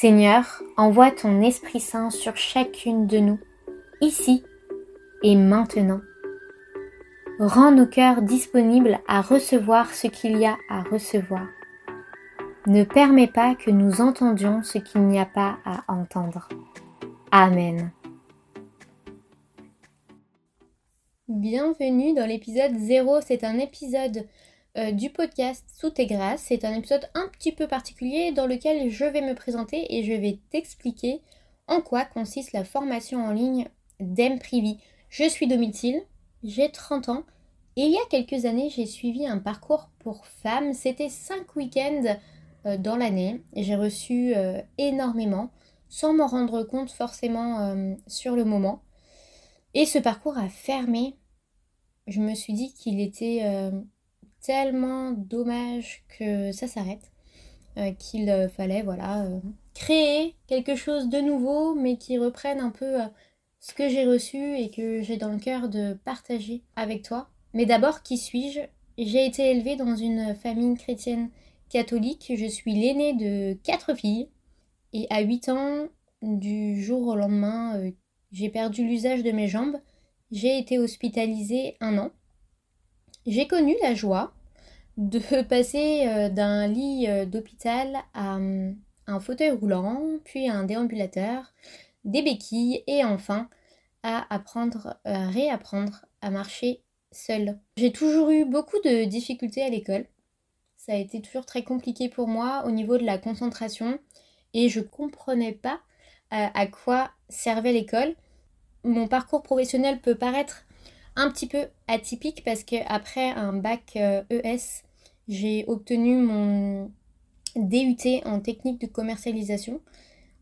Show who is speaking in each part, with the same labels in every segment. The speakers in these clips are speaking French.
Speaker 1: Seigneur, envoie ton Esprit Saint sur chacune de nous, ici et maintenant. Rends nos cœurs disponibles à recevoir ce qu'il y a à recevoir. Ne permets pas que nous entendions ce qu'il n'y a pas à entendre. Amen. Bienvenue dans l'épisode 0. C'est un épisode euh, du podcast Sous tes grâces. C'est un épisode un petit peu particulier dans lequel je vais me présenter et je vais t'expliquer en quoi consiste la formation en ligne d'Emprivy. Je suis Domitil, j'ai 30 ans et il y a quelques années j'ai suivi un parcours pour femmes. C'était 5 week-ends euh, dans l'année j'ai reçu euh, énormément sans m'en rendre compte forcément sur le moment. Et ce parcours a fermé. Je me suis dit qu'il était tellement dommage que ça s'arrête, euh, qu'il euh, fallait voilà euh, créer quelque chose de nouveau, mais qui reprenne un peu ce que j'ai reçu et que j'ai dans le cœur de partager avec toi. Mais d'abord, qui suis-je? J'ai été élevée dans une famille chrétienne catholique. Je suis l'aînée de quatre filles. Et à 8 ans, du jour au lendemain, j'ai perdu l'usage de mes jambes. J'ai été hospitalisée un an. J'ai connu la joie de passer euh, d'un lit euh, d'hôpital à hum, un fauteuil roulant, puis à un déambulateur, des béquilles et enfin à apprendre, à réapprendre à marcher seule. J'ai toujours eu beaucoup de difficultés à l'école. Ça a été toujours très compliqué pour moi au niveau de la concentration et je comprenais pas euh, à quoi servait l'école. Mon parcours professionnel peut paraître un petit peu atypique parce qu'après un bac ES, e j'ai obtenu mon DUT en technique de commercialisation.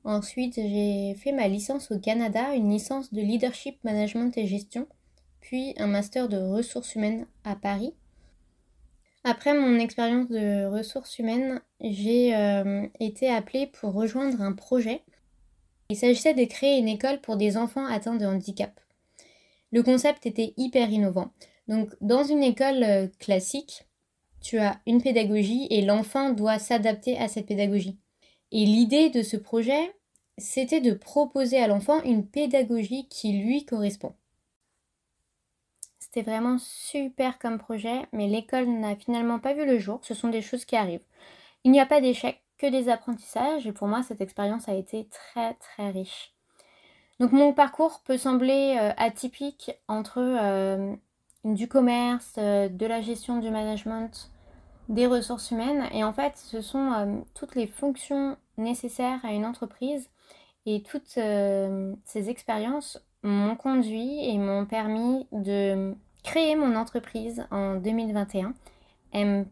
Speaker 1: Ensuite, j'ai fait ma licence au Canada, une licence de leadership, management et gestion, puis un master de ressources humaines à Paris. Après mon expérience de ressources humaines, j'ai euh, été appelée pour rejoindre un projet. Il s'agissait de créer une école pour des enfants atteints de handicap. Le concept était hyper innovant. Donc, dans une école euh, classique, tu as une pédagogie et l'enfant doit s'adapter à cette pédagogie. Et l'idée de ce projet, c'était de proposer à l'enfant une pédagogie qui lui correspond. C'était vraiment super comme projet, mais l'école n'a finalement pas vu le jour. Ce sont des choses qui arrivent. Il n'y a pas d'échec, que des apprentissages, et pour moi, cette expérience a été très très riche. Donc mon parcours peut sembler euh, atypique entre euh, du commerce, euh, de la gestion du management, des ressources humaines. Et en fait, ce sont toutes les fonctions nécessaires à une entreprise. Et toutes ces expériences m'ont conduit et m'ont permis de créer mon entreprise en 2021, M.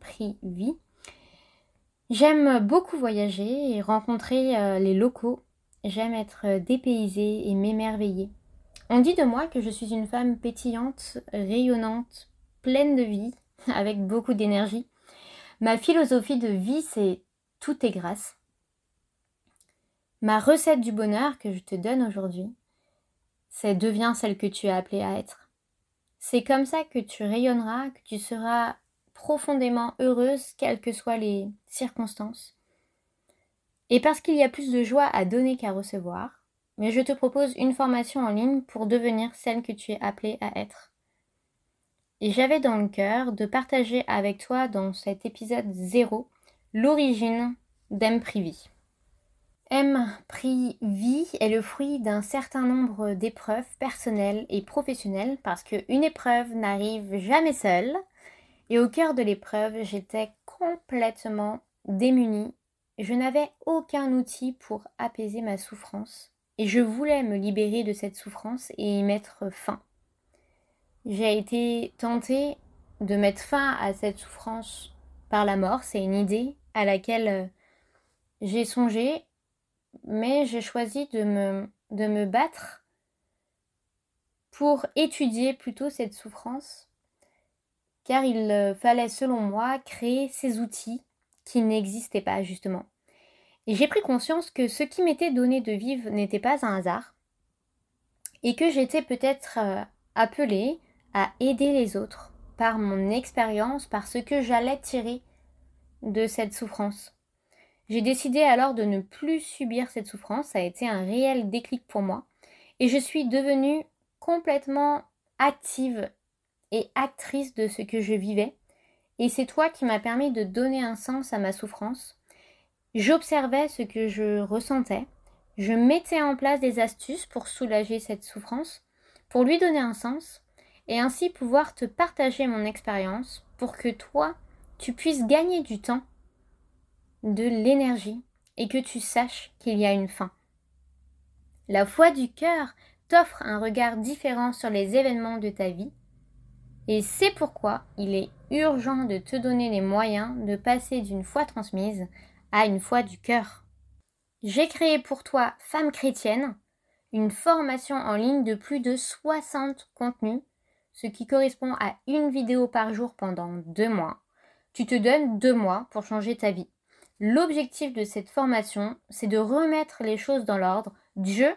Speaker 1: J'aime beaucoup voyager et rencontrer les locaux J'aime être euh, dépaysée et m'émerveiller. On dit de moi que je suis une femme pétillante, rayonnante, pleine de vie, avec beaucoup d'énergie. Ma philosophie de vie, c'est tout est grâce. Ma recette du bonheur que je te donne aujourd'hui, c'est deviens celle que tu es appelée à être. C'est comme ça que tu rayonneras, que tu seras profondément heureuse, quelles que soient les circonstances. Et parce qu'il y a plus de joie à donner qu'à recevoir, mais je te propose une formation en ligne pour devenir celle que tu es appelée à être. Et j'avais dans le cœur de partager avec toi dans cet épisode 0 l'origine d'Emprivy. M-Prix-Vie est le fruit d'un certain nombre d'épreuves personnelles et professionnelles parce qu'une épreuve n'arrive jamais seule. Et au cœur de l'épreuve, j'étais complètement démunie je n'avais aucun outil pour apaiser ma souffrance et je voulais me libérer de cette souffrance et y mettre fin. J'ai été tentée de mettre fin à cette souffrance par la mort, c'est une idée à laquelle euh, j'ai songé, mais j'ai choisi de me, de me battre pour étudier plutôt cette souffrance, car il euh, fallait selon moi créer ces outils qui n'existaient pas justement. Et j'ai pris conscience que ce qui m'était donné de vivre n'était pas un hasard, et que j'étais peut-être euh, appelée à aider les autres par mon expérience, par ce que j'allais tirer de cette souffrance. J'ai décidé alors de ne plus subir cette souffrance, ça a été un réel déclic pour moi, et je suis devenue complètement active et actrice de ce que je vivais, et c'est toi qui m'as permis de donner un sens à ma souffrance. J'observais ce que je ressentais, je mettais en place des astuces pour soulager cette souffrance, pour lui donner un sens, et ainsi pouvoir te partager mon expérience pour que toi, tu puisses gagner du temps, de l'énergie, et que tu saches qu'il y a une fin. La foi du cœur t'offre un regard différent sur les événements de ta vie, et c'est pourquoi il est urgent de te donner les moyens de passer d'une foi transmise à une foi du cœur. J'ai créé pour toi, femme chrétienne, une formation en ligne de plus de 60 contenus, ce qui correspond à une vidéo par jour pendant deux mois. Tu te donnes deux mois pour changer ta vie. L'objectif de cette formation, c'est de remettre les choses dans l'ordre. Dieu,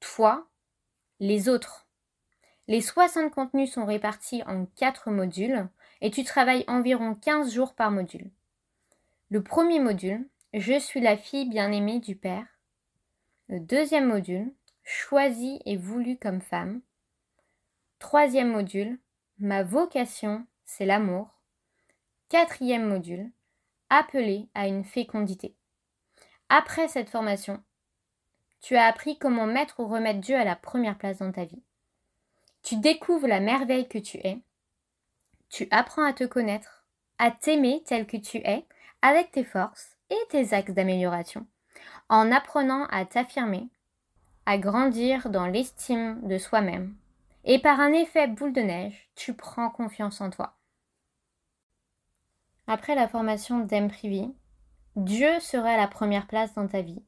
Speaker 1: toi, les autres. Les 60 contenus sont répartis en 4 modules et tu travailles environ 15 jours par module. Le premier module, Je suis la fille bien-aimée du Père. Le deuxième module, Choisie et voulue comme femme. Troisième module, Ma vocation, c'est l'amour. Quatrième module, Appelé à une fécondité. Après cette formation, tu as appris comment mettre ou remettre Dieu à la première place dans ta vie. Tu découvres la merveille que tu es. Tu apprends à te connaître, à t'aimer tel que tu es, avec tes forces et tes axes d'amélioration, en apprenant à t'affirmer, à grandir dans l'estime de soi-même. Et par un effet boule de neige, tu prends confiance en toi. Après la formation d'Aime Dieu sera à la première place dans ta vie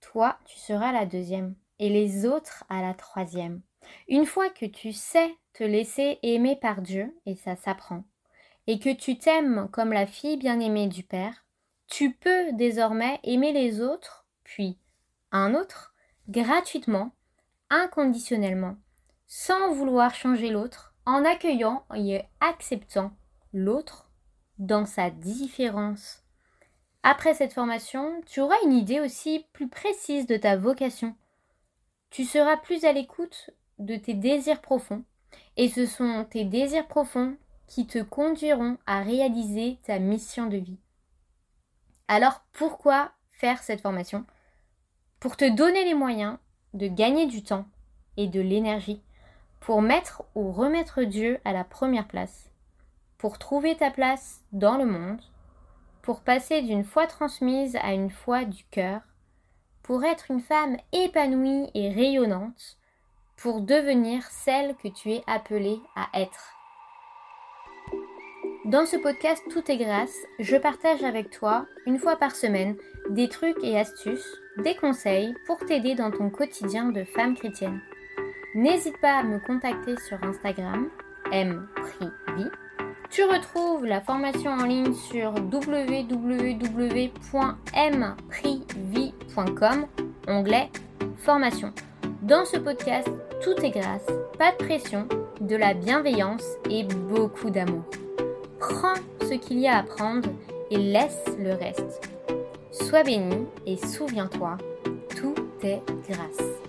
Speaker 1: toi, tu seras la deuxième et les autres à la troisième. Une fois que tu sais te laisser aimer par Dieu, et ça s'apprend, et que tu t'aimes comme la fille bien-aimée du Père, tu peux désormais aimer les autres, puis un autre, gratuitement, inconditionnellement, sans vouloir changer l'autre, en accueillant et acceptant l'autre dans sa différence après cette formation, tu auras une idée aussi plus précise de ta vocation. Tu seras plus à l'écoute de tes désirs profonds, et ce sont tes désirs profonds qui te conduiront à réaliser ta mission de vie. Alors pourquoi faire cette formation? Pour te donner les moyens de gagner du temps et de l'énergie, pour mettre ou remettre Dieu à la première place, pour trouver ta place dans le monde, pour passer d'une foi transmise à une foi du cœur, pour être une femme épanouie et rayonnante, pour devenir celle que tu es appelée à être. Dans ce podcast Tout est grâce, je partage avec toi, une fois par semaine, des trucs et astuces, des conseils pour t'aider dans ton quotidien de femme chrétienne. N'hésite pas à me contacter sur Instagram, mprivie, tu retrouves la formation en ligne sur www.mprivie.com, onglet formation. Dans ce podcast, tout est grâce, pas de pression, de la bienveillance et beaucoup d'amour. Prends ce qu'il y a à prendre et laisse le reste. Sois béni et souviens-toi, tout est grâce.